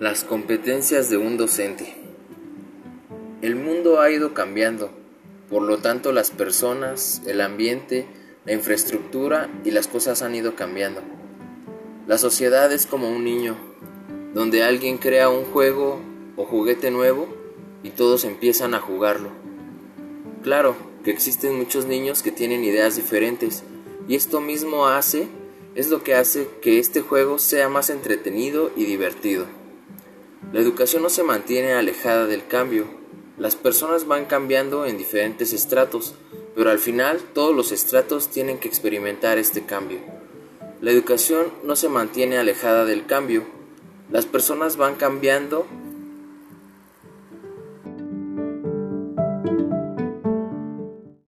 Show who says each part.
Speaker 1: Las competencias de un docente. El mundo ha ido cambiando, por lo tanto las personas, el ambiente, la infraestructura y las cosas han ido cambiando. La sociedad es como un niño, donde alguien crea un juego o juguete nuevo y todos empiezan a jugarlo. Claro que existen muchos niños que tienen ideas diferentes y esto mismo hace, es lo que hace que este juego sea más entretenido y divertido. La educación no se mantiene alejada del cambio. Las personas van cambiando en diferentes estratos, pero al final todos los estratos tienen que experimentar este cambio. La educación no se mantiene alejada del cambio. Las personas van cambiando